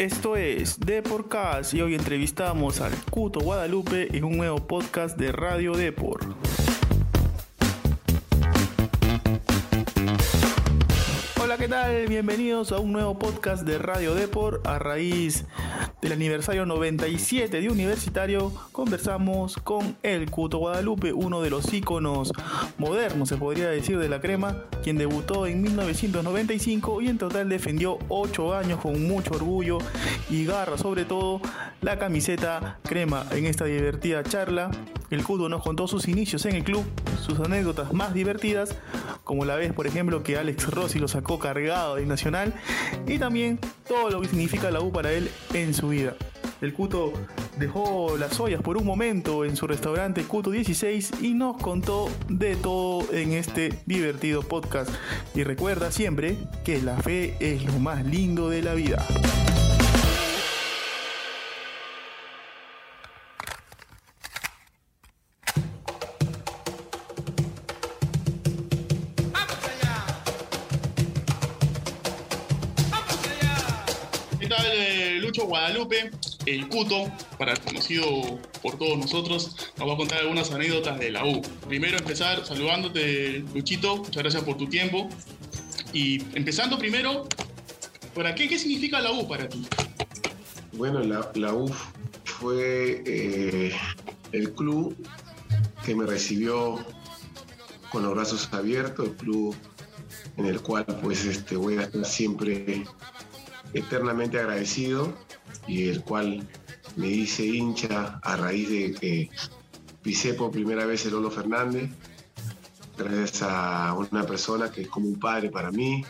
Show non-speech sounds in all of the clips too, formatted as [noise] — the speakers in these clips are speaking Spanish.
Esto es The Podcast y hoy entrevistamos al Cuto Guadalupe en un nuevo podcast de Radio Depor. Tal? Bienvenidos a un nuevo podcast de Radio Depor. A raíz del aniversario 97 de Universitario, conversamos con el Cuto Guadalupe, uno de los íconos modernos, se podría decir, de la crema, quien debutó en 1995 y en total defendió 8 años con mucho orgullo y garra, sobre todo la camiseta crema. En esta divertida charla, el Cuto nos contó sus inicios en el club, sus anécdotas más divertidas, como la vez, por ejemplo, que Alex Rossi lo sacó cargado del Nacional, y también todo lo que significa la U para él en su vida. El Cuto dejó las ollas por un momento en su restaurante Cuto 16 y nos contó de todo en este divertido podcast. Y recuerda siempre que la fe es lo más lindo de la vida. El Cuto, para conocido por todos nosotros, nos va a contar algunas anécdotas de la U. Primero empezar saludándote, Luchito, muchas gracias por tu tiempo. Y empezando primero, ¿para qué, qué significa la U para ti? Bueno, la, UF fue eh, el club que me recibió con los brazos abiertos, el club en el cual pues este, voy a estar siempre eternamente agradecido y el cual me hice hincha a raíz de que pisé por primera vez el Lolo Fernández, gracias a una persona que es como un padre para mí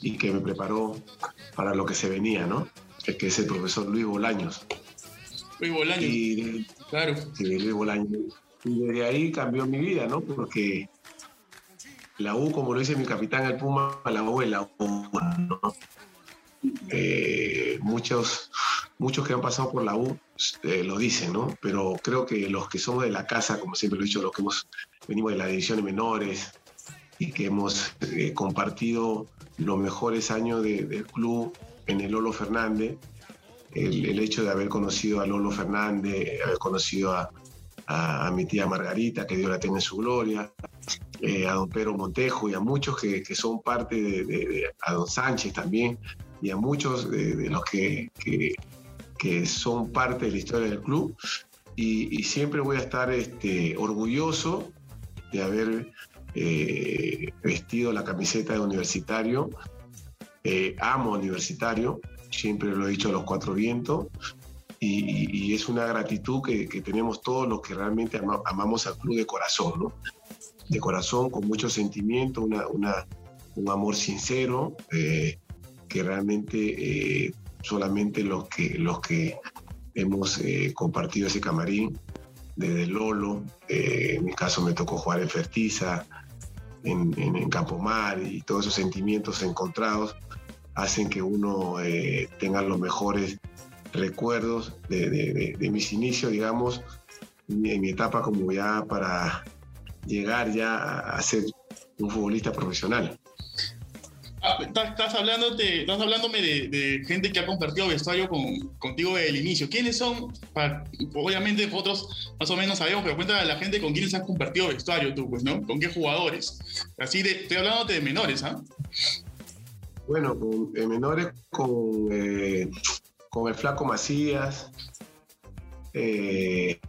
y que me preparó para lo que se venía, ¿no? Que es el profesor Luis Bolaños. Luis Bolaño, Y claro. Sí, Luis Bolaños. Y desde ahí cambió mi vida, ¿no? Porque la U, como lo dice mi capitán el Puma, la U es la U, ¿no? Eh, muchos, muchos que han pasado por la U eh, lo dicen, ¿no? Pero creo que los que somos de la casa, como siempre lo he dicho, los que hemos, venimos de las divisiones menores y que hemos eh, compartido los mejores años de- del club en el Lolo Fernández, el, hecho de haber conocido a Lolo Fernández, haber conocido a, mi tía Margarita, que Dios la tenga en su gloria, a don Pedro Montejo y a muchos que, son parte de, don Sánchez también, y a muchos de, de los que, que- que son parte de la historia del club. Y, y siempre voy a estar este, orgulloso de haber eh, vestido la camiseta de universitario. Eh, amo universitario, siempre lo he dicho a los cuatro vientos. Y- y es una gratitud que, que tenemos todos los que realmente ama- amamos al club de corazón, ¿no? De corazón, con mucho sentimiento, una, una- un amor sincero, eh, que realmente eh, solamente los que, los que hemos eh, compartido ese camarín, desde Lolo, eh, en mi caso me tocó jugar en Fertiza, en, en, en Campomar, y todos esos sentimientos encontrados hacen que uno tenga los mejores recuerdos de, mis inicios, digamos, en mi, etapa como ya para llegar ya a ser un futbolista profesional. Ah, estás, hablándote- estás hablándome de, gente que ha compartido vestuario con, contigo desde el inicio. ¿Quiénes son? Obviamente nosotros más o menos sabemos, pero cuéntale a la gente con quiénes has compartido vestuario tú, pues, ¿no? ¿Con qué jugadores? Así de, estoy hablándote de menores, ¿ah? Bueno, con eh, menores con, eh, con el Flaco Macías, eh,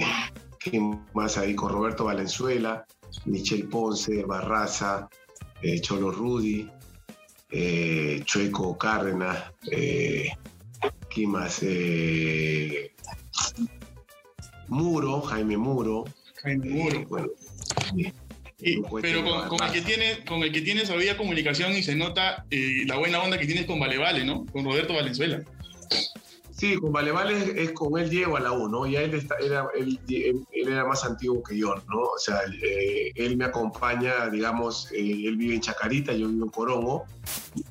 ¿quién más ahí? Con Roberto Valenzuela, Michel Ponce, Barraza, eh, Cholo Rudy, eh, Chueco Cárdenas, eh, ¿quién más? Eh, Muro, Jaime Muro, Jaime eh, Muro. bueno, eh, pero con, el que tienes, con el que tienes había comunicación y se nota eh, la buena onda que tienes con Vale Vale, ¿no? Con Roberto Valenzuela. Sí, con Vale Vale es, con él llego a la U, ¿no? Ya él, era, él, era más antiguo que yo, ¿no? O sea, eh, él me acompaña, digamos, eh, él vive en Chacarita, yo vivo en Corongo,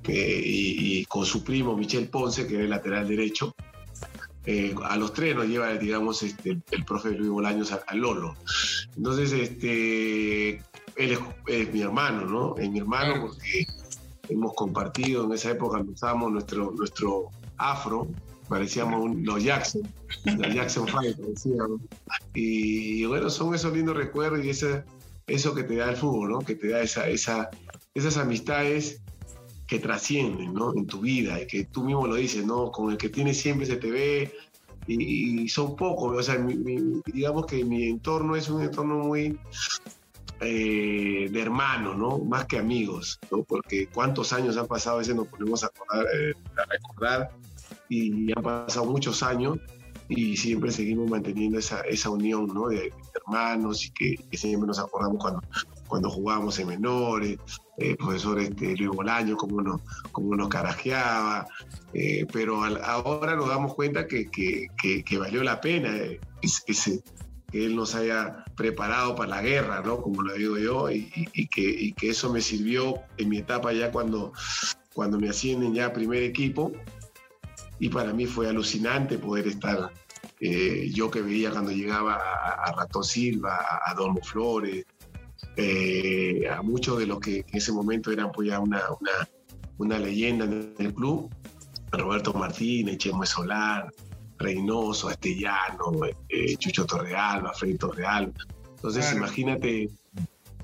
y, con su primo Michel Ponce, que es el lateral derecho. a los tres nos lleva, digamos, este, el, profe Luis Bolaños al Lolo. Entonces, este, él es, mi hermano, ¿no? Es mi hermano porque hemos compartido en esa época, usábamos nuestro, nuestro afro, parecíamos los Jackson, los Jackson Five, parecíamos. Y, bueno, son esos lindos recuerdos y ese, eso que te da el fútbol, ¿no? Que te da esa, esa, esas amistades que trascienden, ¿no? En tu vida, y que tú mismo lo dices, ¿no? Con el que tienes siempre se te ve, y, son pocos, o sea, digamos que mi entorno es un entorno muy eh, de hermanos, ¿no? Más que amigos, ¿no? Porque cuántos años han pasado, a veces nos ponemos a, acordar, eh, a recordar y han pasado muchos años y siempre seguimos manteniendo esa, esa unión, ¿no? De, hermanos y que, siempre nos acordamos cuando, cuando jugábamos en menores, el profesor este, Luis Bolaño, cómo nos, cómo nos carajeaba, eh, pero ahora nos damos cuenta que, que, valió la pena eh, ese, que él nos haya preparado para la guerra, ¿no? Como lo digo yo, y, que, que, eso me sirvió en mi etapa ya cuando, cuando me ascienden ya a primer equipo, y para mí fue alucinante poder estar, eh, yo que veía cuando llegaba a, Rato Silva, a, Dolmo Flores, a muchos de los que en ese momento eran pues ya una, una, una leyenda en el club, Roberto Martínez, Chemo Solar, Reynoso, Estellano, eh, Chucho Torrealba, Freddy Torrealba. Entonces, imagínate,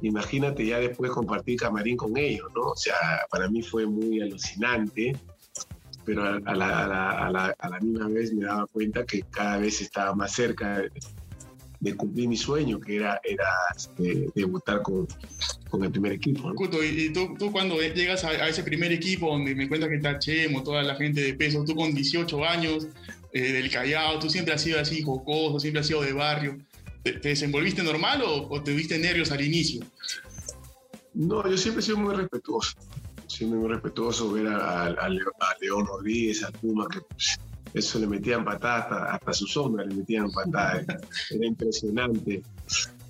imagínate ya después compartir camarín con ellos, ¿no? O sea, para mí fue muy alucinante, pero a, la, misma vez me daba cuenta que cada vez estaba más cerca de, cumplir mi sueño, que era, era este, debutar con, con el primer equipo. y, tú, tú, cuando llegas a, ese primer equipo donde me cuentas que está Chemo, toda la gente de peso, tú con 18 años, eh, del Callao, tú siempre has sido así jocoso, siempre has sido de barrio. ¿Te, desenvolviste normal o, te viste nervios al inicio? No, yo siempre he sido muy respetuoso. Siempre muy respetuoso ver a, León Rodríguez, a Puma, que pues, eso le metían patadas, hasta, hasta su sombra le metían patadas. [laughs] Era impresionante.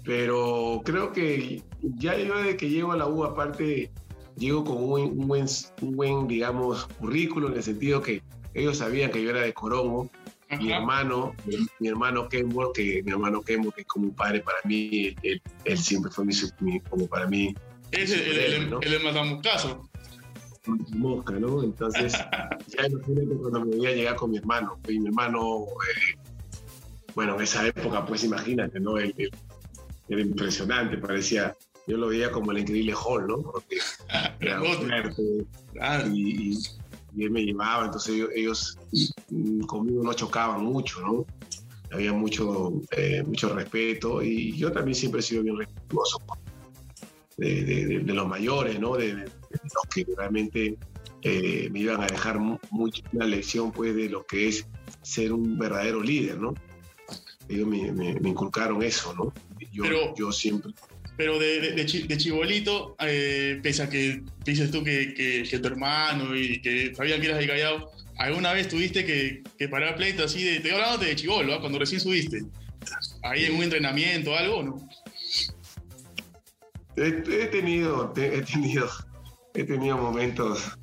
Pero creo que ya yo desde que llego a la U, aparte, llego con un, buen, un buen, digamos, currículo en el sentido que ellos sabían que yo era de Corongo. Mi hermano, mi, hermano Kembo, que mi hermano Kembo, que es como un padre para mí, él, siempre fue mi, como para mí. Es el, el, ¿no? el, Mosca, ¿no? Entonces, [laughs] ya imagínate cuando me voy a llegar con mi hermano. Y mi hermano, eh, bueno, en esa época, pues imagínate, ¿no? Él, era impresionante, parecía, yo lo veía como el increíble Hall, ¿no? Porque [laughs] era fuerte y, él me llevaba, entonces ellos, mm, conmigo no chocaban mucho, ¿no? Había mucho, eh, mucho respeto y yo también siempre he sido bien respetuoso de, los mayores, ¿no? De, los que realmente eh, me iban a dejar mucho, una lección pues de lo que es ser un verdadero líder, ¿no? Ellos me, inculcaron eso, ¿no? Yo, yo siempre pero de, de, chibolito, eh, pese a que dices tú que, que, tu hermano y que sabían que eras de Callao, ¿alguna vez tuviste que, que parar pleito así de, te hablando de chivolo, ¿ah? cuando recién subiste? ¿Ahí en un entrenamiento o algo no? He, tenido, he tenido, he tenido momentos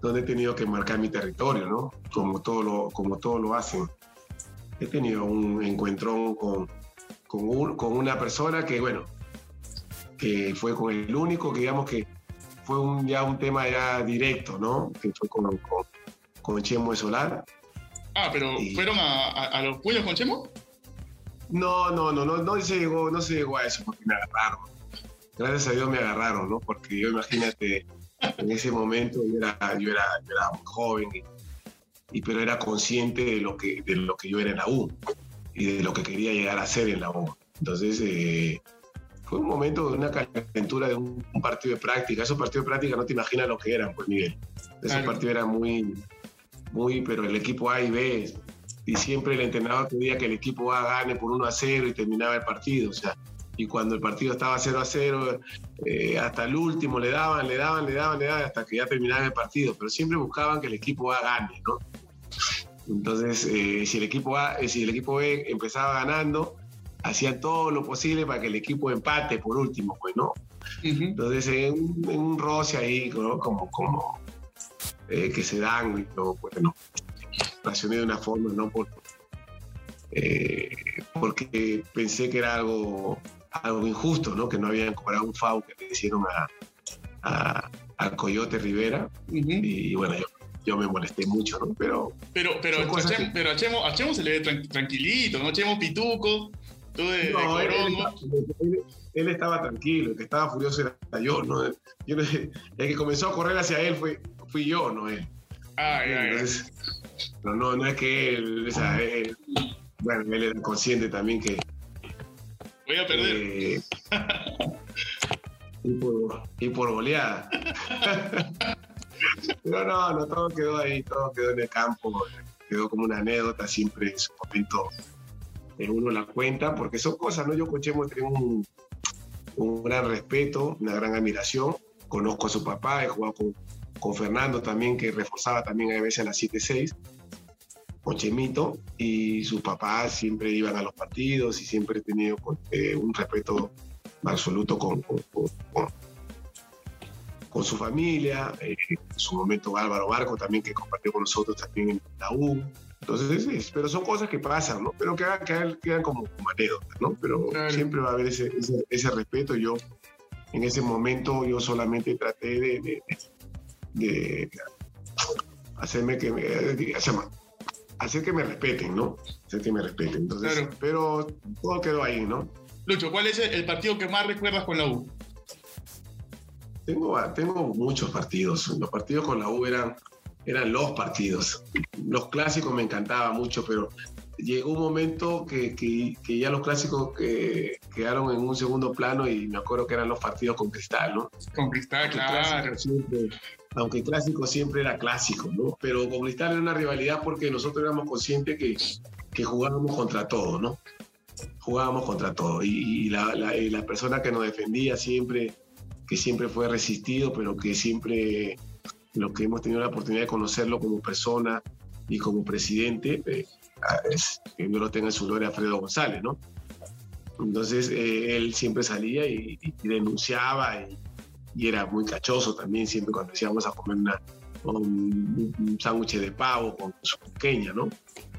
donde he tenido que marcar mi territorio, ¿no? Como todo lo, como todo lo hacen. He tenido un encuentrón con, con, con una persona que, bueno, que fue con el único que digamos que fue un, ya un tema ya directo, ¿no? Que fue con, con, con Chemo de Solar. Ah, pero ¿fueron a, los puños con Chemo? No, no, no, no, no se llegó, no se llegó a eso porque me agarraron. Gracias a Dios me agarraron, ¿no? Porque yo imagínate, en ese momento yo era, yo era, muy joven, y, pero era consciente de lo, que, de lo que yo era en la U y de lo que quería llegar a ser en la U. Entonces, eh, fue un momento de una calentura de un, partido de práctica. Esos partidos de práctica no te imaginas lo que eran, pues Miguel. Esos partidos eran muy, muy, pero el equipo A y B, y siempre el entrenador pedía que el equipo A gane por 1 a 0 y terminaba el partido. O sea, y cuando el partido estaba 0 a 0, eh, hasta el último le daban, le daban, le daban, le daban, hasta que ya terminaba el partido, pero siempre buscaban que el equipo A gane, ¿no? Entonces, eh, si, el equipo A, eh, si el equipo B empezaba ganando, hacían todo lo posible para que el equipo empate por último, pues, ¿no? Entonces, en un, en un roce ahí, ¿no? como, como que se dan, ¿no? bueno, racioné de una forma, ¿no? Por, porque pensé que era algo algo injusto, ¿no? Que no habían cobrado un FAU que le hicieron a, a, Coyote Rivera. Y bueno, yo, me molesté mucho, ¿no? Pero. Pero, pero, a, Chemo, pero a, Chemo, se le ve tranquilito, ¿no? Chemo Pituco, tú de, no, él, él, estaba tranquilo, el que estaba furioso era yo, ¿no? Yo, el que comenzó a correr hacia él fue, fui yo, no él. Ah, ya, Entonces, No, no, no es que él, o sea, él, bueno, él era consciente también que, Voy a perder. Eh, y, por, goleada. [laughs] Pero no, no, todo quedó ahí, todo quedó en el campo, quedó como una anécdota siempre en su momento. uno la cuenta, porque son cosas, ¿no? Yo con Chemo tengo un, un gran respeto, una gran admiración. Conozco a su papá, he jugado con, con Fernando también, que reforzaba también a veces a las 7-6 con Chemito y sus papás siempre iban a los partidos y siempre he tenido eh, un respeto absoluto con, con, su familia. Eh, en su momento Álvaro Barco también que compartió con nosotros también en la U. Entonces, pero son cosas que pasan, ¿no? Pero que quedan, quedan como, como, anécdotas, ¿no? Pero siempre va a haber ese, ese, respeto. Yo, en ese momento, yo solamente traté de, de, hacerme que me, hacer que me respeten, ¿no? Hacer que me respeten. Entonces, pero todo quedó ahí, ¿no? Lucho, ¿cuál es el partido que más recuerdas con la U? Tengo, tengo muchos partidos. Los partidos con la U eran, eran los partidos. Los clásicos me encantaban mucho, pero llegó un momento que, que, ya los clásicos que quedaron en un segundo plano y me acuerdo que eran los partidos con Cristal, ¿no? Con Cristal, claro aunque clásico siempre era clásico, ¿no? Pero con Cristal era una rivalidad porque nosotros éramos conscientes que, que jugábamos contra todo, ¿no? Jugábamos contra todo. Y, la, la, persona que nos defendía siempre, que siempre fue resistido, pero que siempre, lo que hemos tenido la oportunidad de conocerlo como persona y como presidente, eh, que no lo tenga en su gloria Alfredo González, ¿no? Entonces eh, él siempre salía y, y denunciaba y, y era muy cachoso también, siempre cuando decíamos a comer una, un, sándwich de pavo con su pequeña, ¿no?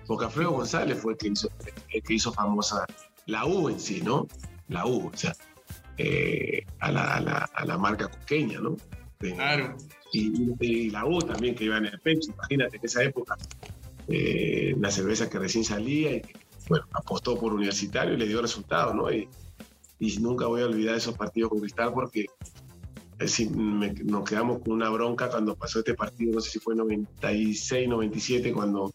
Porque Alfredo González fue el que hizo, el que hizo famosa la U en sí, ¿no? La U, o sea, eh, a, la, a, la, a, la, marca coqueña, ¿no? claro. Y, la U también que iba en el Pepsi, imagínate en esa época, eh, la cerveza que recién salía y bueno, apostó por Universitario y le dio resultados, ¿no? Y, y nunca voy a olvidar esos partidos con Cristal porque nos quedamos con una bronca cuando pasó este partido, no sé si fue 96, 97, cuando,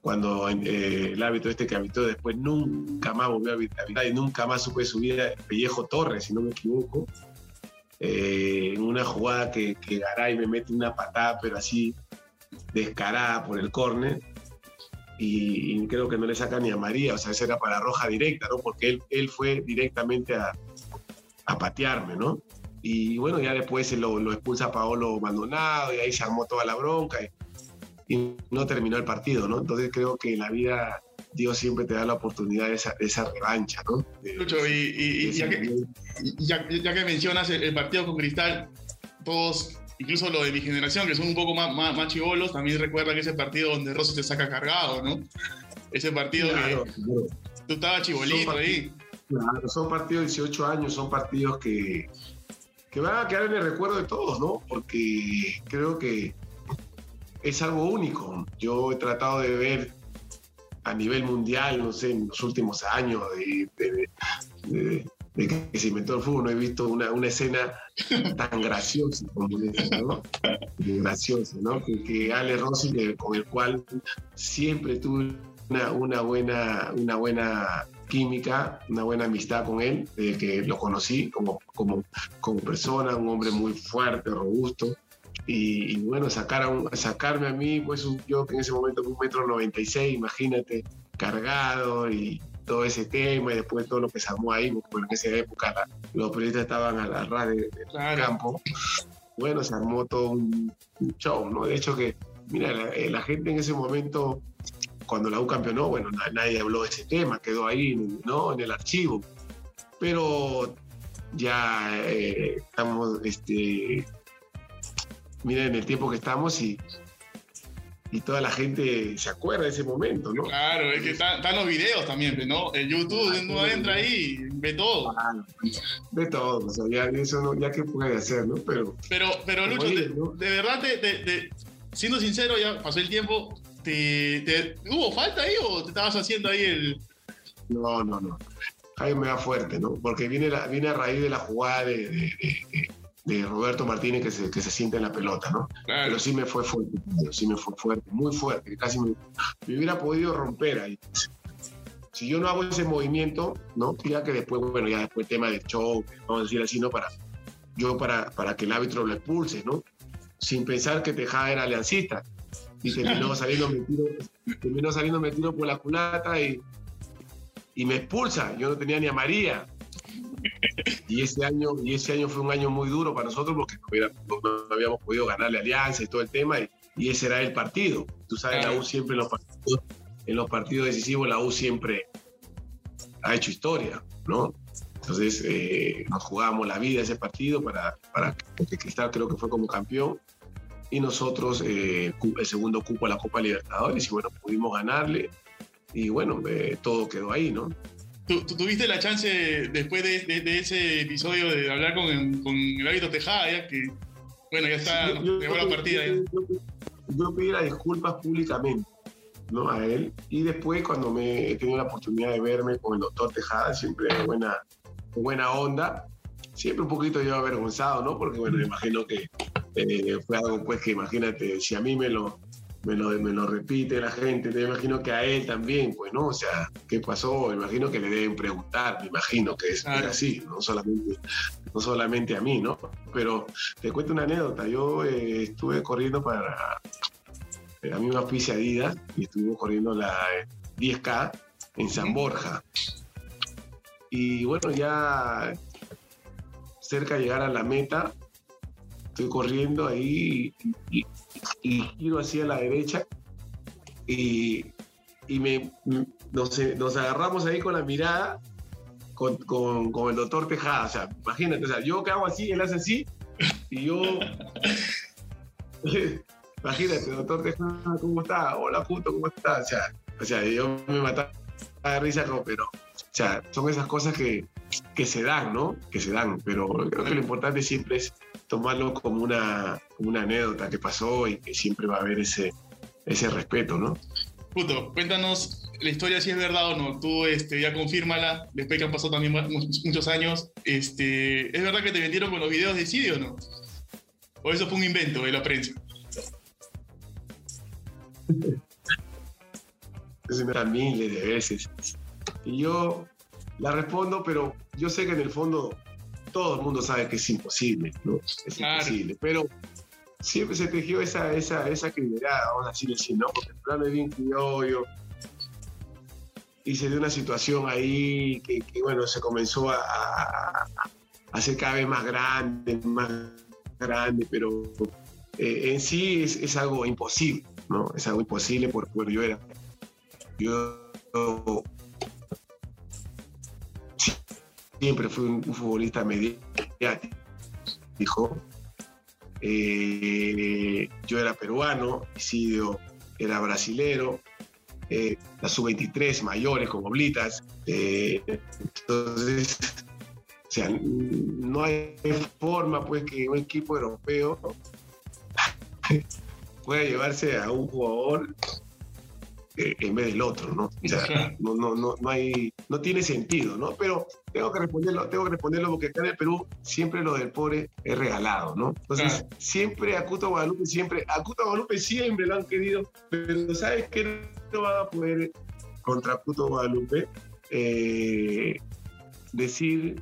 cuando eh, el hábito este que habitó después nunca más volvió a habitar y nunca más supe subir a Pellejo Torres, si no me equivoco, eh, en una jugada que, que Garay me mete una patada, pero así descarada por el córner. Y, creo que no le saca ni a María, o sea, esa era para roja directa, ¿no? Porque él, él fue directamente a, a patearme, ¿no? Y bueno, ya después lo, lo expulsa Paolo Maldonado y ahí se armó toda la bronca y, no terminó el partido, ¿no? Entonces creo que en la vida Dios siempre te da la oportunidad de esa, esa revancha, ¿no? Lucho, y, ya, que, ya, que, mencionas el, partido con Cristal, todos, incluso los de mi generación, que son un poco más, más, chivolos, también recuerdan ese partido donde Rossi te saca cargado, ¿no? Ese partido que tú estabas chibolito ahí. Claro, son partidos de 18 años, son partidos que, que van a quedar en el recuerdo de todos, ¿no? Porque creo que es algo único. Yo he tratado de ver a nivel mundial, no sé, en los últimos años de, que se inventó el fútbol, no he visto una, escena tan graciosa como esa, ¿no? Graciosa, ¿no? Que, que Ale Rossi, con el cual siempre tuve una, una, buena, una buena química, una buena amistad con él, desde que lo conocí como, como, como persona, un hombre muy fuerte, robusto. Y, bueno, sacar a sacarme a mí, pues yo que en ese momento un metro 96, imagínate, cargado y, todo ese tema y después todo lo que se armó ahí, porque en esa época la- los periodistas estaban a la ras de- del Claro. campo. Bueno, se armó todo un, show, ¿no? De hecho que, mira, la, eh, la gente en ese momento, cuando la U campeonó, bueno, na- nadie habló de ese tema, quedó ahí, ¿no? En el archivo. Pero ya eh, estamos, este, miren el tiempo que estamos y, y toda la gente se acuerda de ese momento, ¿no? Claro, es que están, los videos también, pues, ¿no? El YouTube, uno entra ahí y ve todo. Ah, De todo, o sea, ya eso no, ya que puede hacer, ¿no? Pero Pero, pero Lucho, dices, te- ¿no? de verdad, te, te- te- siendo sincero, ya pasó el tiempo, te, ¿hubo falta ahí o te estabas haciendo ahí el... no, no, no. Jaime me da fuerte, ¿no? Porque viene, la, viene a raíz de la jugada de, de- de- de Roberto Martínez que se, que se siente en la pelota, ¿no? Claro, Pero sí me fue fuerte, sí me fue fuerte, muy fuerte, casi me, me hubiera podido romper ahí. Si yo no hago ese movimiento, ¿no? Ya que después, bueno, ya después el tema del show, vamos a decir así, ¿no? Para, yo para, para que el árbitro lo expulse, ¿no? Sin pensar que Tejada era aliancista. Y terminó saliendo metido, terminó saliendo metido por la culata y, y me expulsa. Yo no tenía ni a María. Y ese año, y ese año fue un año muy duro para nosotros porque no, hubiera- no- no habíamos podido ganarle Alianza y todo el tema, y, y ese era el partido. Tú sabes, la U siempre en los partidos, en los partidos decisivos, la U siempre ha hecho historia, ¿no? Entonces eh, nos jugábamos la vida ese partido para, para porque Cristal creo que fue como campeón y nosotros eh, el segundo cupo a la Copa Libertadores y bueno, pudimos ganarle y bueno, eh, todo quedó ahí, ¿no? ¿Tú, tú tuviste la chance después de, de- de ese episodio de hablar con, con el árbitro Tejada, ya que, bueno, ya está, Sí, yo- llegó la partida. yo- yo- pedí las disculpas públicamente ¿no? a él y después cuando me he tenido la oportunidad de verme con el doctor Tejada, siempre buena, buena onda, siempre un poquito yo avergonzado, ¿no? Porque bueno, me imagino que eh, fue algo pues que imagínate, si a mí me lo, me lo, me lo repite la gente, me imagino que a él también, pues, ¿no? O sea, ¿qué pasó? Me imagino que le deben preguntar, me imagino que es, Claro. así, no solamente, no solamente a mí, ¿no? Pero te cuento una anécdota, yo eh, estuve corriendo para, eh, a mí me auspicia Adidas y estuvimos corriendo la eh, 10K en San Borja. Y bueno, ya cerca de llegar a la meta, estoy corriendo ahí y, y- y giro hacia la derecha y, y me, nos, nos agarramos ahí con la mirada con, con- con el doctor Tejada. O sea, imagínate, o sea, yo hago así, él hace así y yo... [laughs] imagínate, doctor Tejada, ¿cómo está? Hola, puto, ¿cómo está? O sea, o sea yo me mataba de risa, pero... O sea, son esas cosas que, que se dan, ¿no? Que se dan, pero creo que lo importante siempre es tomarlo como una, como una anécdota que pasó y que siempre va a haber ese, ese respeto, ¿no? Puto, cuéntanos la historia si es verdad o no. Tú este, ya confírmala, después que han pasado también mu- muchos años. Este, ¿Es verdad que te vendieron con los videos de Cidi o no? ¿O eso fue un invento de la prensa? [laughs] Entonces me da miles de veces. Y yo la respondo, pero yo sé que en el fondo todo el mundo sabe que es imposible, ¿no? Es Claro. imposible. Pero siempre se tejió esa, esa, esa credibilidad, vamos a decirle así, ¿no? Porque el plano es bien criollo. Y se dio una situación ahí que, que, bueno, se comenzó a, a, a hacer cada vez más grande, más grande, pero eh, en sí es, es algo imposible, ¿no? Es algo imposible porque bueno, yo era yo siempre fui un, futbolista mediático. Eh, yo era peruano, Isidio era brasilero, eh, la sub-23 mayores con oblitas. eh, entonces, o sea, no hay forma pues que un equipo europeo [laughs] pueda llevarse a un jugador en vez del otro, ¿no? O sea, no, no, no, no hay, no tiene sentido, ¿no? Pero tengo que responderlo, tengo que responderlo porque acá en el Perú siempre lo del pobre es regalado, ¿no? Entonces, Claro. siempre a Cuto Guadalupe, siempre, a Cuto Guadalupe siempre lo han querido, pero ¿sabes qué? No van a poder contra Cuto Guadalupe eh, decir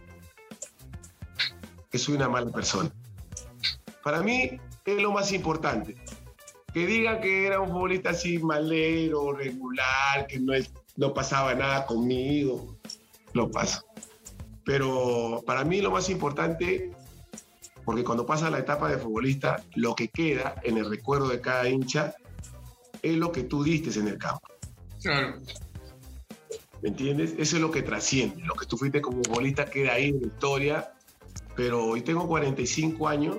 que soy una mala persona. Para mí es lo más importante. Que digan que era un futbolista así malero, regular, que no es no pasaba nada conmigo, lo paso. Pero para mí lo más importante, porque cuando pasa la etapa de futbolista, lo que queda en el recuerdo de cada hincha es lo que tú diste en el campo. Claro. ¿Me entiendes? Eso es lo que trasciende. Lo que tú fuiste como futbolista queda ahí en la historia. Pero hoy tengo 45 años.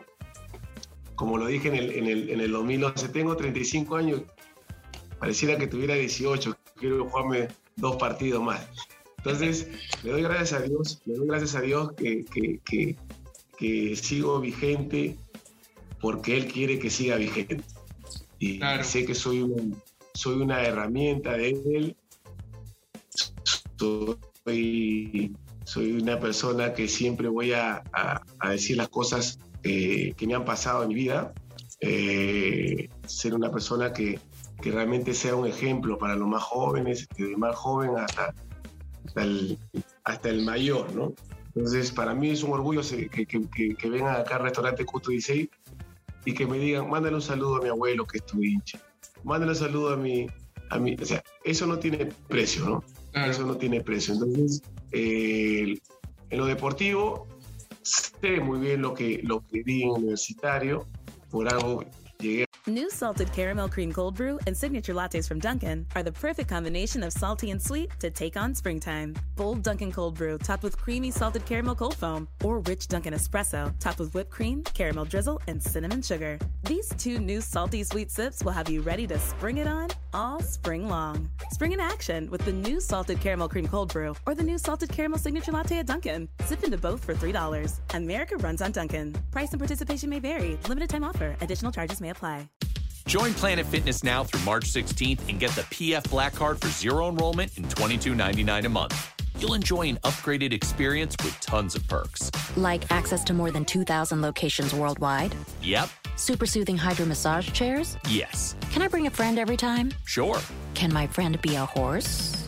Como lo dije en el, en el, en el 2011, tengo 35 años. Pareciera que tuviera 18. Quiero jugarme dos partidos más. Entonces, le doy gracias a Dios, le doy gracias a Dios que, que, que, que sigo vigente porque Él quiere que siga vigente. Y Claro. sé que soy, un- soy una herramienta de Él. Soy, soy una persona que siempre voy a, a- a decir las cosas eh, que me han pasado en mi vida. Eh, ser una persona que, que realmente sea un ejemplo para los más jóvenes, desde el más joven hasta, hasta, el, hasta el mayor, ¿no? Entonces, para mí es un orgullo que, que, que- vengan acá al restaurante Custo 16 y que me digan, mándale un saludo a mi abuelo que es tu hincha, mándale un saludo a mi, a mi, o sea, eso no tiene precio, ¿no? Claro. Eso no tiene precio. Entonces, eh, en lo deportivo, sé muy bien lo que, lo que di en universitario, por algo llegué New salted caramel cream cold brew and signature lattes from Dunkin' are the perfect combination of salty and sweet to take on springtime. Bold Dunkin' cold brew topped with creamy salted caramel cold foam, or rich Dunkin' espresso topped with whipped cream, caramel drizzle, and cinnamon sugar. These two new salty sweet sips will have you ready to spring it on all spring long. Spring in action with the new salted caramel cream cold brew or the new salted caramel signature latte at Dunkin'. Sip into both for $3. America runs on Dunkin'. Price and participation may vary. Limited time offer. Additional charges may apply. Join Planet Fitness now through March 16th and get the PF Black Card for zero enrollment and $22.99 a month. You'll enjoy an upgraded experience with tons of perks. Like access to more than 2,000 locations worldwide, Yep, super soothing hydro massage chairs. yes, Can I bring a friend every time? sure, Can my friend be a horse?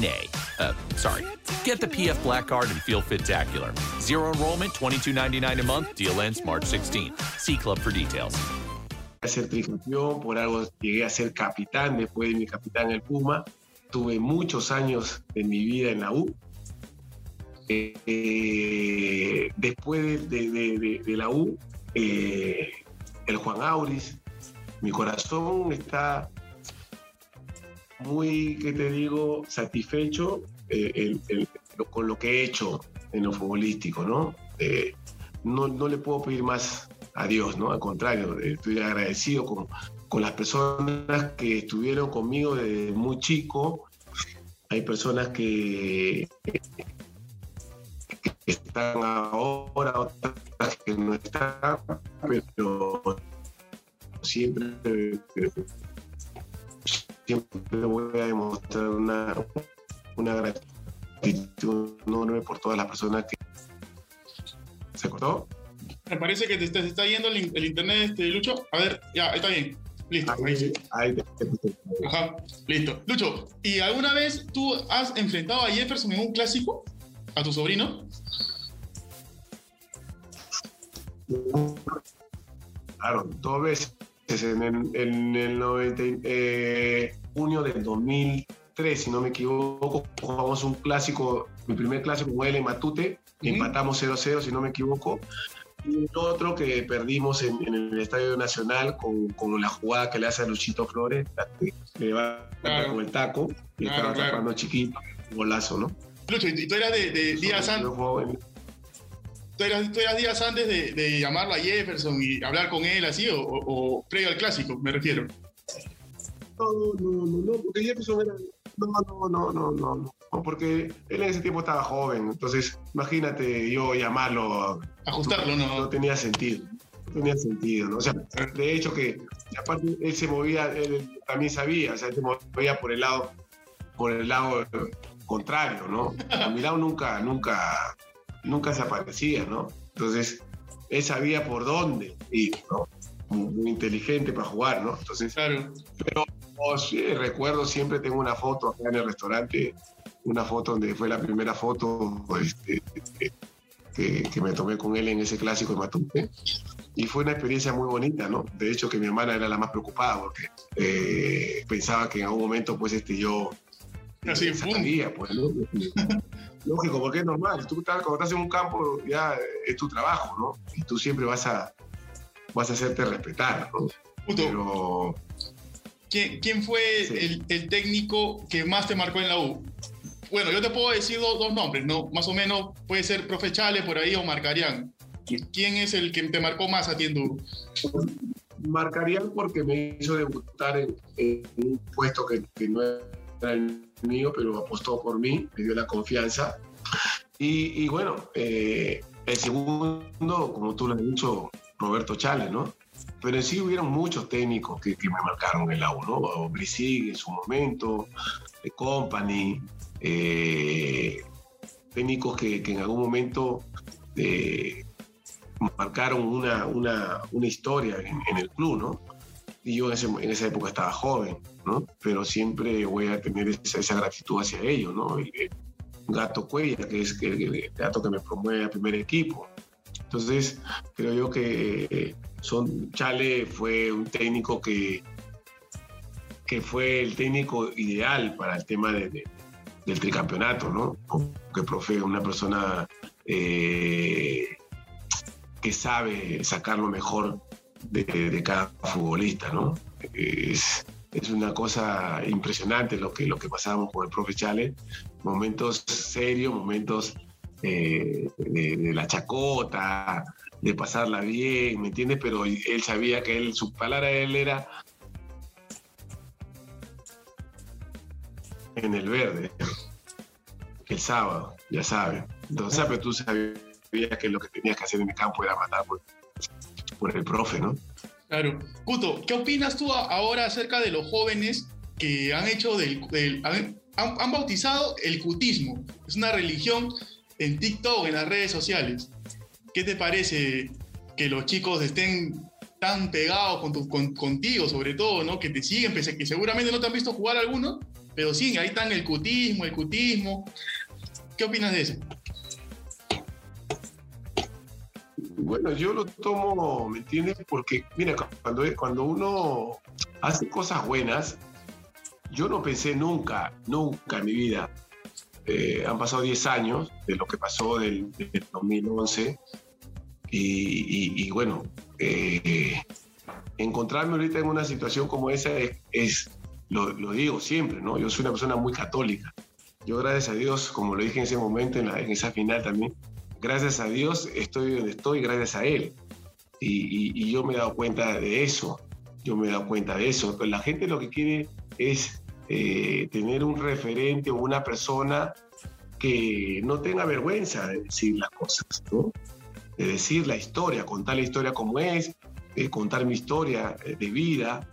Nay. Uh, sorry. Get the PF Black Card and feel fit-tacular. Zero enrollment, $22.99 a month. Deal ends March 16th. See Club for details. ser tricampeón, por algo llegué a ser capitán después de mi capitán el Puma. Tuve muchos años de mi vida en la U. Eh, después de, de- de- de- de la U, eh, el Juan Auris, mi corazón está muy, ¿qué te digo?, satisfecho eh, con lo que he hecho en lo futbolístico, ¿no? Eh, no, no le puedo pedir más a Dios, ¿no? Al contrario, eh, estoy agradecido con, con las personas que estuvieron conmigo desde muy chico. Hay personas que, que están ahora, otras que no están, pero siempre, siempre voy a demostrar una, una gratitud enorme por todas las personas que... ¿Se cortó? Me parece que te está, yendo el, in- el internet, este, Lucho. A ver, ya, está bien. Listo, ahí sí. Ahí te- te- te- Ajá, listo. Lucho, ¿y alguna vez tú has enfrentado a Jefferson en un clásico? ¿A tu sobrino? Claro, dos veces. En el, en el 90, y- eh, junio del 2003, si no me equivoco, jugamos un clásico, mi primer clásico él en Matute, empatamos 0-0, si no me equivoco. Y otro que perdimos en, en el Estadio Nacional con, con la jugada que le hace a Luchito Flores, le va Claro. con el taco, y Claro, estaba claro. tapando chiquito, golazo, ¿no? Lucho, ¿y tú eras de, de jugaba en- ¿Tú eras, tú eras días antes de, de llamarlo a Jefferson y hablar con él así o, o- o previo al clásico, me refiero? No, no, no, no, porque Jefferson era. No, no, no, no, no, no, porque él en ese tiempo estaba joven, entonces imagínate yo llamarlo. Ajustarlo, No ¿no? tenía sentido, no tenía sentido, ¿no? O sea, de hecho que, aparte él se movía, él también sabía, o sea, se movía por el lado, por el lado contrario, ¿no? A mi lado nunca, nunca, nunca se aparecía, ¿no? Entonces, él sabía por dónde ir, ¿no? Muy, muy inteligente para jugar, ¿no? Entonces, Claro. Oh, sí, recuerdo, siempre tengo una foto acá en el restaurante, una foto donde fue la primera foto este, que, que- que me tomé con él en ese clásico de Matute. Y fue una experiencia muy bonita, ¿no? De hecho, que mi hermana era la más preocupada porque eh, pensaba que en algún momento, pues, este, yo Así, sacaría, pues. [laughs] Lógico, porque es normal. Tú estás, cuando estás en un campo, ya es tu trabajo, ¿no? Y tú siempre vas a, vas a hacerte respetar, ¿no? Pero... ¿Quién, quién fue el, el, técnico que más te marcó en la U? Bueno, yo te puedo decir dos, dos nombres, ¿no? Más o menos puede ser Profe Chale por ahí o Marcarían. ¿Quién es el que te marcó más a ti en tu... Marcarían porque me hizo debutar en, en un puesto que, que no el mío, pero apostó por mí, me dio la confianza. Y, bueno, eh, el segundo, como tú lo has dicho, Roberto Chale, ¿no? Pero en sí hubieron muchos técnicos que, que me marcaron el la ¿no? Brisig en su momento, de Company, eh, técnicos que, que, en algún momento eh, marcaron una, una, una historia en, en, el club, ¿no? Y yo en, ese, en, esa época estaba joven, ¿no? Pero siempre voy a tener esa, esa gratitud hacia ellos, ¿no? El, el gato Cuella, que es el, el, gato que me promueve al primer equipo. Entonces, creo yo que eh, son, Chale fue un técnico que, que fue el técnico ideal para el tema de, de, del tricampeonato, ¿no? Que profe una persona eh, que sabe sacar lo mejor de, de cada futbolista, ¿no? Es, es, una cosa impresionante lo que, lo que pasábamos con el profe Chale, momentos serios, momentos eh, de, de, la chacota, de pasarla bien, ¿me entiendes? Pero él sabía que él, su palabra él era en el verde, el sábado, ya sabes. Entonces, pero tú sabías que lo que tenías que hacer en el campo era matar por el profe, ¿no? Claro. Cuto, ¿qué opinas tú ahora acerca de los jóvenes que han hecho del, han, bautizado el cutismo? Es una religión en TikTok, en las redes sociales. ¿Qué te parece que los chicos estén tan pegados con tu, con, contigo, sobre todo, ¿no? Que te siguen, pese a que seguramente no te han visto jugar alguno, pero sí, ahí están el cutismo, el cutismo. ¿Qué opinas de eso? Bueno, yo lo tomo, ¿me entiendes? Porque, mira, cuando, cuando uno hace cosas buenas, yo no pensé nunca, nunca en mi vida. Eh, han pasado 10 años de lo que pasó del, del 2011 y, y, y bueno, eh, encontrarme ahorita en una situación como esa es, es lo, lo, digo siempre, ¿no? Yo soy una persona muy católica. Yo, gracias a Dios, como lo dije en ese momento, en, la, en esa final también, gracias a Dios estoy donde estoy, gracias a Él. Y, y, y, yo me he dado cuenta de eso, yo me he dado cuenta de eso. Pero la gente lo que quiere es eh, tener un referente o una persona que no tenga vergüenza de decir las cosas, ¿no? de decir la historia, contar la historia como es, eh, contar mi historia eh, de vida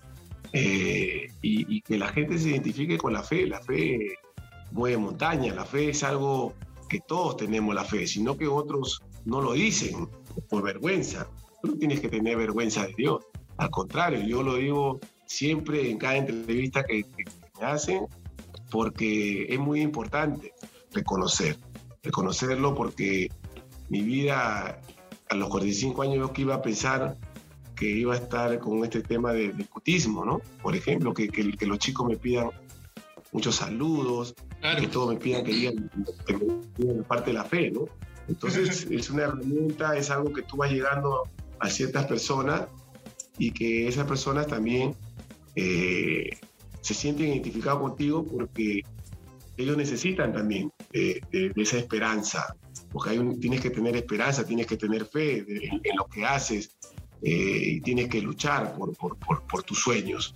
eh, y, y, que la gente se identifique con la fe. La fe mueve montaña, la fe es algo todos tenemos la fe, sino que otros no lo dicen por vergüenza. Tú no tienes que tener vergüenza de Dios. Al contrario, yo lo digo siempre en cada entrevista que, que me hacen, porque es muy importante reconocer, reconocerlo porque mi vida a los 45 años yo que iba a pensar que iba a estar con este tema de, de cutismo, ¿no? Por ejemplo, que, los chicos me pidan muchos saludos, claro. que todos me pidan que digan, que me digan parte de la fe, ¿no? Entonces [laughs] es una herramienta, es algo que tú vas llegando a ciertas personas y que esas personas también eh, se sienten identificados contigo porque ellos necesitan también de, de, de esa esperanza, porque hay un, tienes que tener esperanza, tienes que tener fe en, en lo que haces eh, y tienes que luchar por, por, por, por, tus sueños.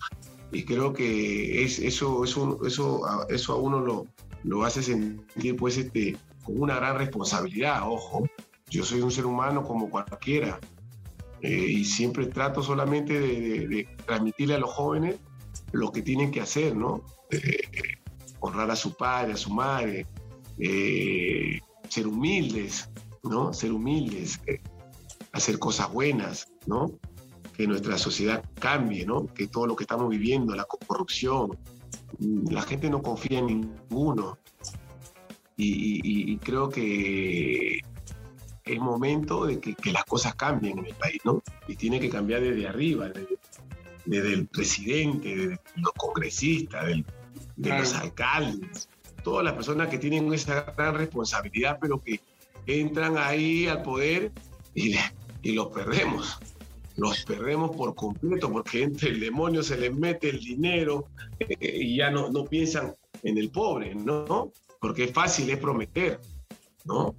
Y creo que es, eso, eso, eso, eso a uno lo, lo hace sentir pues, este, una gran responsabilidad, ojo. Yo soy un ser humano como cualquiera eh, y siempre trato solamente de, transmitirle a los jóvenes lo que tienen que hacer, ¿no? Eh, honrar a su padre, a su madre, eh, ser humildes, ¿no? Ser humildes, hacer cosas buenas, ¿no? Que nuestra sociedad cambie, ¿no? Que todo lo que estamos viviendo, la corrupción, la gente no confía en ninguno. Y, y, y creo que es momento de que, que, las cosas cambien en el país, ¿no? Y tiene que cambiar desde arriba, desde, desde el presidente, desde los congresistas, del, de los alcaldes, todas las personas que tienen esa gran responsabilidad, pero que entran ahí al poder y, y los perdemos. Los perdemos por completo porque entre el demonio se les mete el dinero eh, y ya no, no piensan en el pobre, ¿no? Porque es fácil es prometer, ¿no?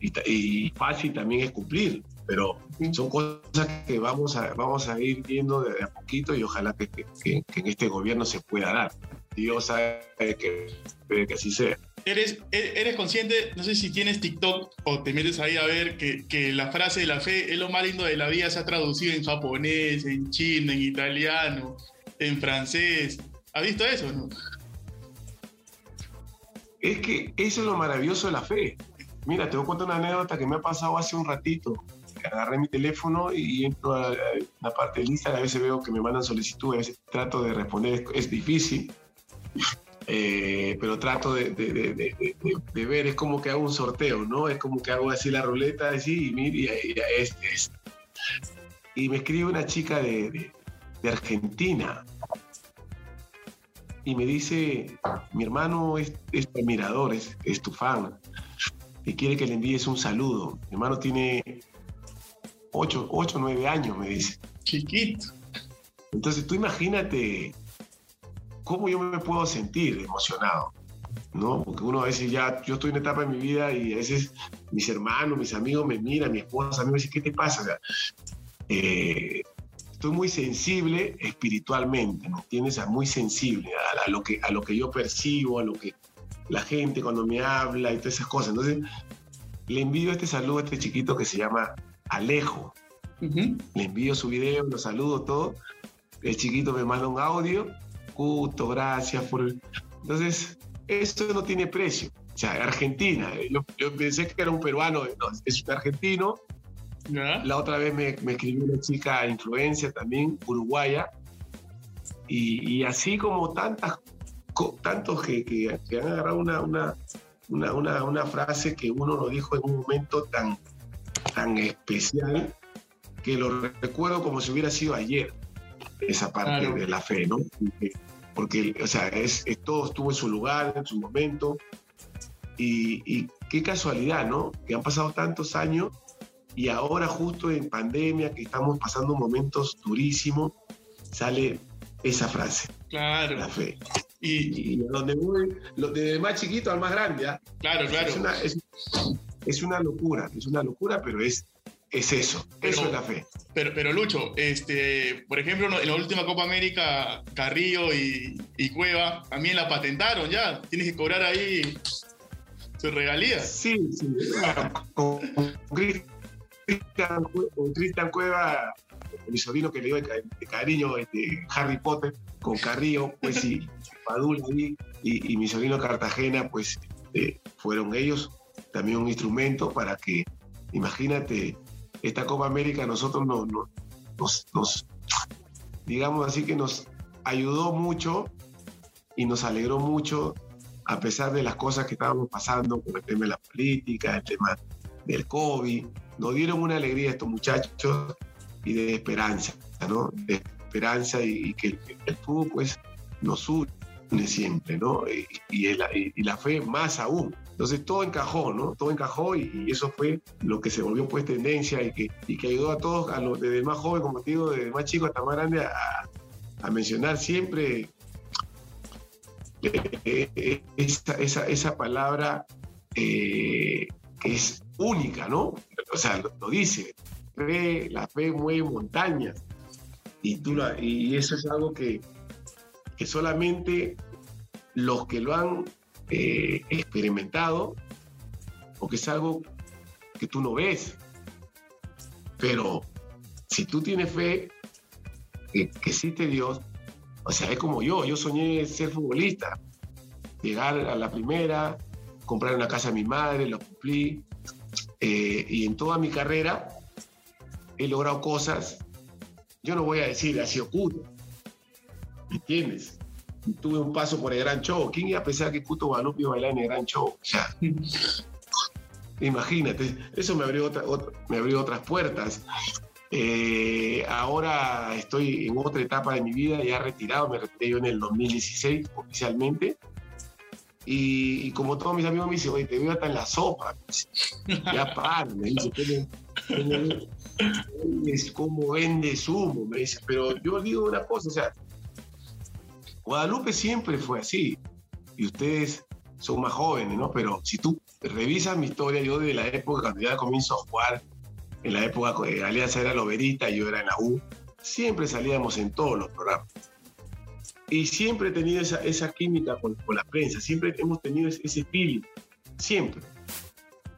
Y, fácil también es cumplir, pero son cosas que vamos a, vamos a ir viendo de a poquito y ojalá que, que en este gobierno se pueda dar. Dios sabe que, que así sea. ¿Eres, eres consciente, no sé si tienes TikTok o te metes ahí a ver que, que, la frase de la fe es lo más lindo de la vida, se ha traducido en japonés, en chino, en italiano, en francés. ¿Has visto eso no? Es que eso es lo maravilloso de la fe. Mira, te voy a contar una anécdota que me ha pasado hace un ratito. Agarré mi teléfono y entro a la parte de Instagram, a veces veo que me mandan solicitudes, a veces trato de responder, es, es difícil eh, pero trato de, de, de, de, ver, es como que hago un sorteo, ¿no? Es como que hago así la ruleta, así, y mira, y, y este, este. Y me escribe una chica de, Argentina y me dice, mi hermano es, es tu admirador, es, es, tu fan, y quiere que le envíes un saludo. Mi hermano tiene 8 o 9 años, me dice. Chiquito. Entonces tú imagínate cómo yo me puedo sentir emocionado, ¿no? Porque uno a veces ya, yo estoy en una etapa de mi vida y a veces mis hermanos, mis amigos me miran, mi esposa a mí me dice, ¿qué te pasa? O sea, eh, estoy muy sensible espiritualmente, ¿me entiendes? O sea, muy sensible a, a, lo que, a lo que yo percibo, a lo que la gente cuando me habla y todas esas cosas. Entonces, le envío este saludo a este chiquito que se llama Alejo. Uh -huh. Le envío su video, lo saludo todo. El chiquito me manda un audio Cuto, gracias por... Entonces, esto no tiene precio. O sea, Argentina, yo, yo pensé que era un peruano, no, es un argentino. La otra vez me, me, escribió una chica influencia también, uruguaya. Y, y así como tantas, tantos que, que, que han agarrado una, una, una, una, frase que uno lo dijo en un momento tan, tan especial que lo recuerdo como si hubiera sido ayer esa parte claro. de la fe, ¿no? Porque, o sea, es, es, todo estuvo en su lugar, en su momento, y, y, qué casualidad, ¿no? Que han pasado tantos años y ahora justo en pandemia, que estamos pasando momentos durísimos, sale esa frase. Claro. La fe. Y, y donde voy, desde el más chiquito al más grande, ¿eh? Claro, claro. Es una, es, es una locura, es una locura, pero es, es eso, pero, eso es la fe. Pero, pero Lucho, este, por ejemplo, en la última Copa América, Carrillo y, y, Cueva también la patentaron ya. Tienes que cobrar ahí su regalía. Sí, sí. Con, Cristian, con Cristian Cueva, mi sobrino que le dio de, cariño este, Harry Potter, con Carrillo, pues sí, Padula y, y, mi sobrino Cartagena, pues eh, fueron ellos también un instrumento para que, imagínate, esta Copa América nosotros no, no, nos, nos, digamos así que nos ayudó mucho y nos alegró mucho a pesar de las cosas que estábamos pasando con el tema de la política, el tema del COVID, nos dieron una alegría estos muchachos y de esperanza, ¿no? De esperanza y, que el, fútbol pues nos une siempre, ¿no? Y, y, y la fe más aún. Entonces todo encajó, ¿no? Todo encajó y, eso fue lo que se volvió pues tendencia y que, y que ayudó a todos, a los, desde más joven, como te digo, desde más chico hasta más grande, a, mencionar siempre eh, esa, esa, esa, palabra eh, que es única, ¿no? O sea, lo, dice, la fe mueve montañas y, tú la, y eso es algo que, que solamente los que lo han eh, experimentado, porque es algo que tú no ves. Pero si tú tienes fe que, que existe Dios, o sea, es como yo, yo soñé ser futbolista, llegar a la primera, comprar una casa a mi madre, lo cumplí, eh, y en toda mi carrera he logrado cosas, yo no voy a decir así oculto, ¿me entiendes? Tuve un paso por el Gran Show. ¿Quién iba a pensar que Cuto Guadalupe iba a bailar en el Gran Show? O sea, imagínate, eso me abrió, otra, otra, me abrió otras puertas. Eh, ahora estoy en otra etapa de mi vida, ya retirado, me retiré yo en el 2016 oficialmente. Y, como todos mis amigos me dicen, oye, te veo hasta en la sopa. Ya para, me dice, ¿cómo, vendes humo? Me dice, pero yo digo una cosa, o sea, Guadalupe siempre fue así. Y ustedes son más jóvenes, ¿no? Pero si tú revisas mi historia, yo de la época cuando ya comienzo a jugar, en la época que Alianza era Loberita yo era en la U, siempre salíamos en todos los programas. Y siempre he tenido esa, química con, la prensa, siempre hemos tenido ese, ese feeling, siempre.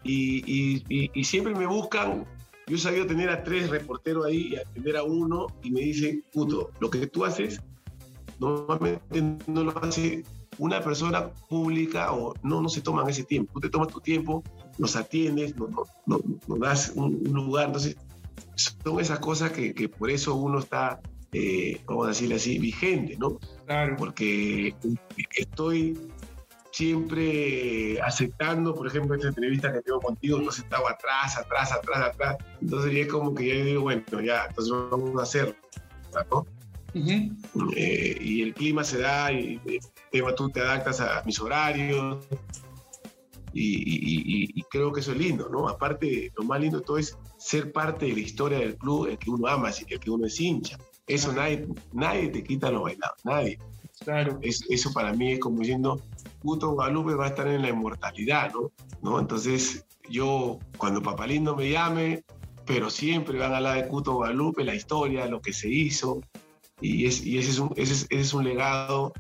Y, y, siempre me buscan, yo he sabido tener a tres reporteros ahí y atender a uno y me dice, puto, lo que tú haces normalmente no lo hace una persona pública o no, no se toman ese tiempo. Tú te tomas tu tiempo, nos atiendes, nos, nos, das un, lugar. Entonces, son esas cosas que, que por eso uno está, eh, vamos a decirle así, vigente, ¿no? Claro. Porque estoy siempre aceptando, por ejemplo, esta entrevista que tengo contigo, entonces estaba atrás, atrás, atrás, atrás. Entonces ya es como que ya digo, bueno, ya, entonces vamos a hacerlo, ¿no? Eh, y el clima se da y, tú te adaptas a mis horarios y, creo que eso es lindo, ¿no? Aparte, lo más lindo de todo es ser parte de la historia del club, el que uno ama, el que uno es hincha. Eso nadie, nadie te quita lo bailado, nadie. Claro. eso para mí es como diciendo, puto Guadalupe va a estar en la inmortalidad, ¿no? ¿no? Entonces, yo, cuando Papalindo me llame, pero siempre van a hablar de Cuto Guadalupe, la historia, lo que se hizo, y, ese, es un, ese, es, un legado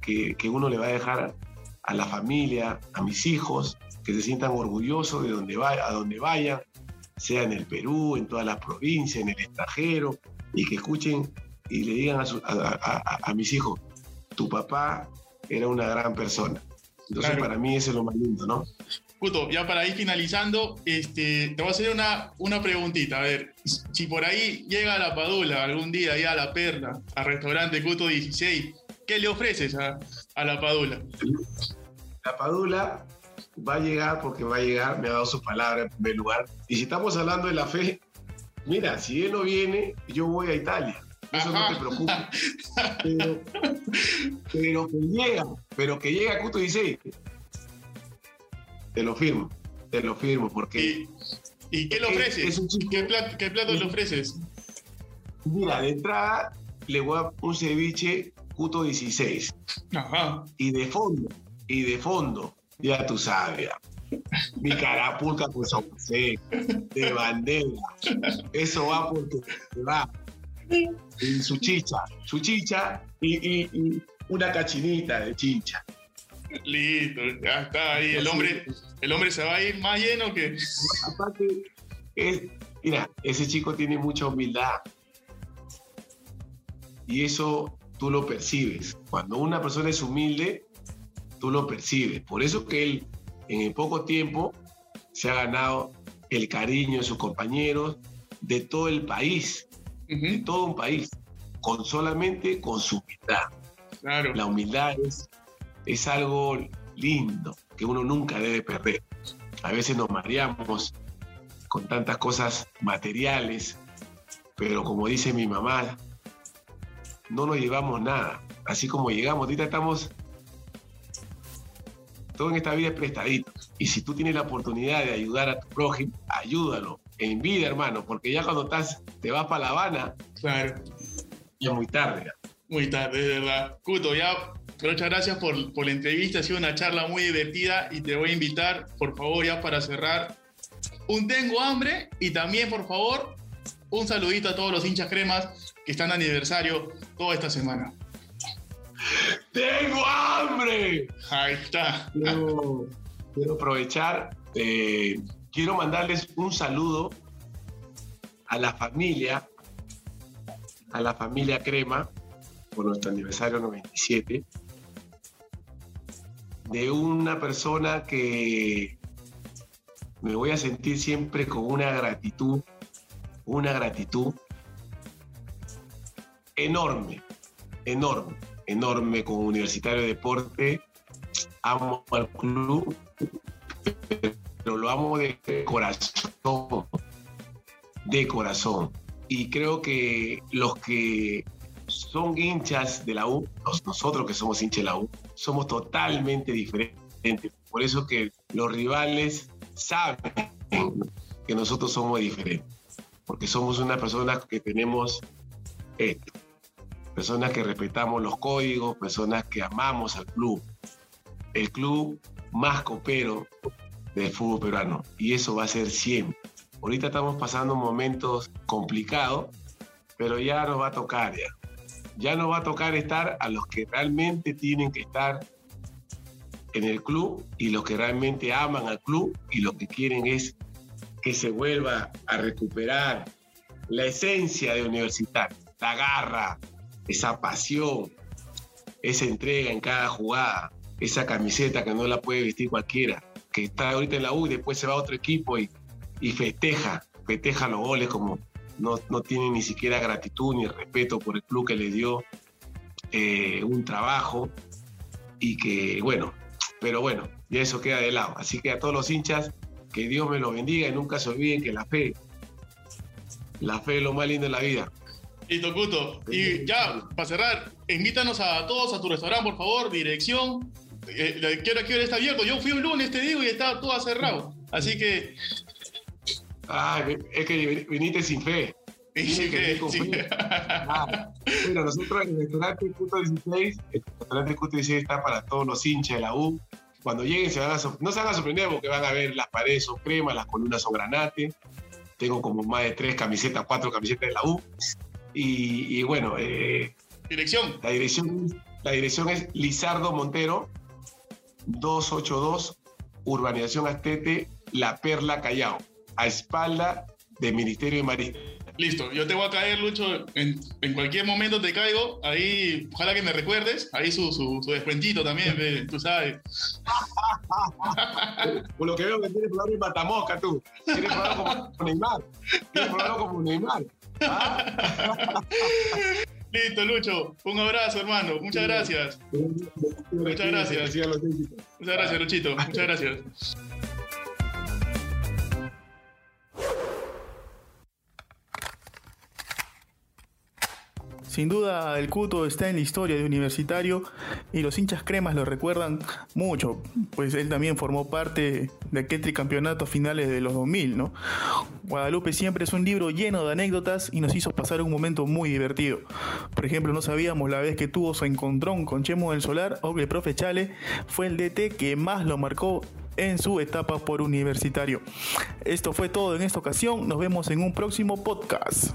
que, que, uno le va a dejar a la familia, a mis hijos, que se sientan orgullosos de donde vaya, a donde vayan, sea en el Perú, en todas las provincias, en el extranjero, y que escuchen y le digan a, a, mis hijos, tu papá era una gran persona. Entonces para mí eso es lo más lindo, ¿no? Puto, ya para ir finalizando, este, te voy a hacer una, una preguntita. A ver, si por ahí llega la Padula algún día, ya a la Perla, al restaurante Cuto 16, ¿qué le ofreces a, a la Padula? La Padula va a llegar porque va a llegar, me ha dado su palabra en primer lugar. Y si estamos hablando de la fe, mira, si él no viene, yo voy a Italia. Eso no te preocupes. [laughs] Pero, pero, que llega, pero que llega a Cuto 16 te lo firmo, te lo firmo, porque... ¿Y, qué le ofreces? ¿Qué, plato, le ofreces? Mira, de entrada le voy a un ceviche Cuto 16. Ajá. Y de fondo, y de fondo, ya tú sabes, mi carapulca con José, de bandera. Eso va porque va. Y su chicha, su chicha y, y una cachinita de chicha. Listo, ya está ahí. El hombre, el hombre se va a ir más lleno que. Aparte, mira, ese chico tiene mucha humildad. Y eso tú lo percibes. Cuando una persona es humilde, tú lo percibes. Por eso que él, en poco tiempo, se ha ganado el cariño de sus compañeros, de todo el país, de todo un país, con solamente con su humildad. Claro. La humildad es es algo lindo que uno nunca debe perder. A veces nos mareamos con tantas cosas materiales, pero como dice mi mamá, no nos llevamos nada. Así como llegamos, ahorita estamos, todo en esta vida es prestadito. Y si tú tienes la oportunidad de ayudar a tu prójimo, ayúdalo. En vida, hermano, porque ya cuando estás, te vas para La Habana, claro. ya muy tarde. Muy tarde, de verdad. Cuto, ya Muchas gracias por, por, la entrevista, ha sido una charla muy divertida y te voy a invitar, por favor, ya para cerrar, un tengo hambre y también, por favor, un saludito a todos los hinchas cremas que están de aniversario toda esta semana. ¡Tengo hambre! Ahí está. Quiero, quiero aprovechar, eh, quiero mandarles un saludo a la familia, a la familia Crema, por nuestro aniversario 97 de una persona que me voy a sentir siempre con una gratitud, una gratitud enorme, enorme, enorme con Universitario de Deporte. Amo al club, pero lo amo de corazón, de corazón. Y creo que los que son hinchas de la U, nosotros que somos hinchas de la U, somos totalmente diferentes. Por eso que los rivales saben que nosotros somos diferentes, porque somos una persona que tenemos esto, personas que respetamos los códigos, personas que amamos al club, el club más copero del fútbol peruano, y eso va a ser siempre. Ahorita estamos pasando momentos complicados, pero ya nos va a tocar ya. Ya nos va a tocar estar a los que realmente tienen que estar en el club y los que realmente aman al club y lo que quieren es que se vuelva a recuperar la esencia de universitario, la garra, esa pasión, esa entrega en cada jugada, esa camiseta que no la puede vestir cualquiera, que está ahorita en la U y después se va a otro equipo y, y festeja, festeja los goles como no, no tiene ni siquiera gratitud ni respeto por el club que le dio eh, un trabajo y que, bueno, pero bueno, ya eso queda de lado. Así que a todos los hinchas, que Dios me lo bendiga y nunca se olviden que la fe, la fe es lo más lindo de la vida. Y Tocuto, y ya, para cerrar, invítanos a todos a tu restaurante, por favor, dirección. Eh, ¿Qué hora, qué hora está abierto? Yo fui un lunes, te digo, y estaba todo cerrado. Así que. Ay, es que viniste sin fe. Sin fe. Bueno, nosotros en el restaurante Cuto 16, el restaurante Cuto 16 está para todos los hinchas de la U, cuando lleguen se van a no se van a sorprender porque van a ver las paredes son crema, las columnas son granate. Tengo como más de tres camisetas, cuatro camisetas de la U. Y, bueno. Eh, dirección. La dirección, la dirección es Lizardo Montero, 282, Urbanización Astete, La Perla Callao, a espalda del Ministerio de Marina. Listo, yo te voy a caer, Lucho, en, en, cualquier momento te caigo, ahí, ojalá que me recuerdes, ahí su, su, su descuentito también, tú sabes. [laughs] Por lo que veo que tienes hablar en Matamosca, tú. Quieres hablar como Neymar. Quieres hablar como Neymar. ¿Ah? [laughs] Listo, Lucho. Un abrazo, hermano. Muchas gracias. Muchas gracias. Muchas gracias, Luchito. Muchas gracias. Sin duda, el Cuto está en la historia de Universitario y los hinchas cremas lo recuerdan mucho, pues él también formó parte de aquel tricampeonato finales de los 2000, ¿no? Guadalupe siempre es un libro lleno de anécdotas y nos hizo pasar un momento muy divertido. Por ejemplo, no sabíamos la vez que tuvo su encontrón con Chemo del Solar o que el profe Chale fue el DT que más lo marcó en su etapa por universitario. Esto fue todo en esta ocasión, nos vemos en un próximo podcast.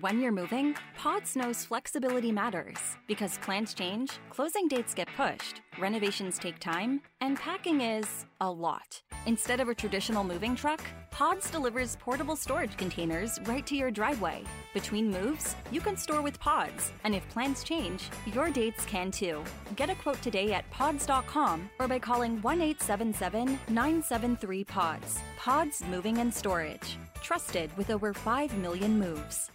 When you're moving, Pods knows flexibility matters because plans change, closing dates get pushed, renovations take time, and packing is a lot. Instead of a traditional moving truck, Pods delivers portable storage containers right to your driveway. Between moves, you can store with Pods, and if plans change, your dates can too. Get a quote today at pods.com or by calling 1 877 973 Pods. Pods Moving and Storage. Trusted with over 5 million moves.